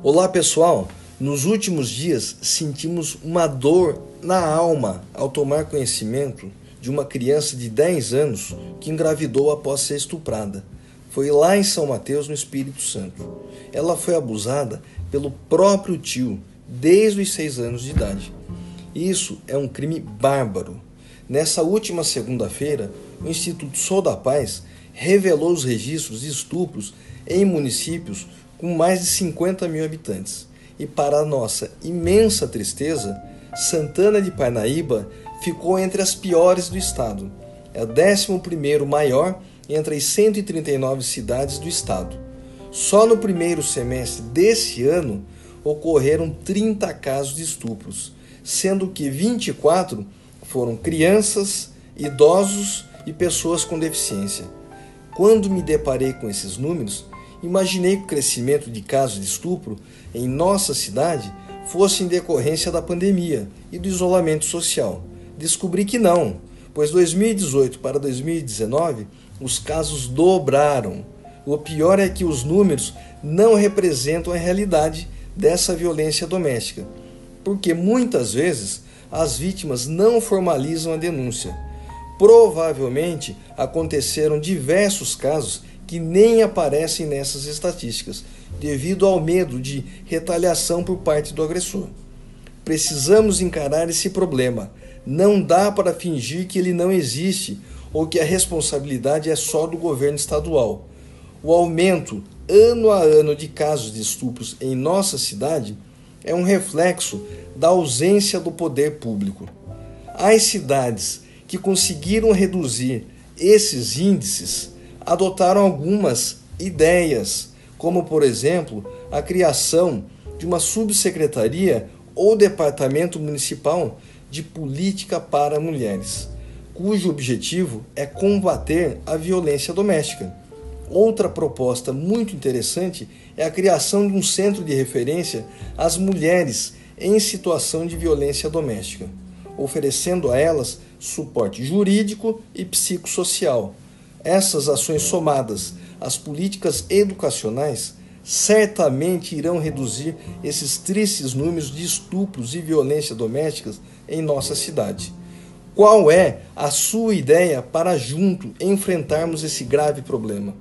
Olá pessoal, nos últimos dias sentimos uma dor na alma ao tomar conhecimento de uma criança de 10 anos que engravidou após ser estuprada. Foi lá em São Mateus, no Espírito Santo. Ela foi abusada pelo próprio tio desde os 6 anos de idade. Isso é um crime bárbaro. Nessa última segunda-feira, o Instituto Sou da Paz revelou os registros de estupros em municípios com mais de 50 mil habitantes. E para nossa imensa tristeza, Santana de Parnaíba ficou entre as piores do estado. É o 11 maior entre as 139 cidades do estado. Só no primeiro semestre desse ano ocorreram 30 casos de estupros, sendo que 24 foram crianças, idosos e pessoas com deficiência. Quando me deparei com esses números, imaginei que o crescimento de casos de estupro em nossa cidade fosse em decorrência da pandemia e do isolamento social. Descobri que não, pois 2018 para 2019 os casos dobraram. O pior é que os números não representam a realidade dessa violência doméstica, porque muitas vezes as vítimas não formalizam a denúncia. Provavelmente aconteceram diversos casos que nem aparecem nessas estatísticas, devido ao medo de retaliação por parte do agressor. Precisamos encarar esse problema. Não dá para fingir que ele não existe ou que a responsabilidade é só do governo estadual. O aumento ano a ano de casos de estupros em nossa cidade é um reflexo da ausência do poder público. As cidades que conseguiram reduzir esses índices adotaram algumas ideias, como por exemplo a criação de uma subsecretaria ou departamento municipal de política para mulheres, cujo objetivo é combater a violência doméstica. Outra proposta muito interessante é a criação de um centro de referência às mulheres em situação de violência doméstica, oferecendo a elas suporte jurídico e psicossocial essas ações somadas às políticas educacionais certamente irão reduzir esses tristes números de estupros e violência domésticas em nossa cidade. Qual é a sua ideia para junto enfrentarmos esse grave problema?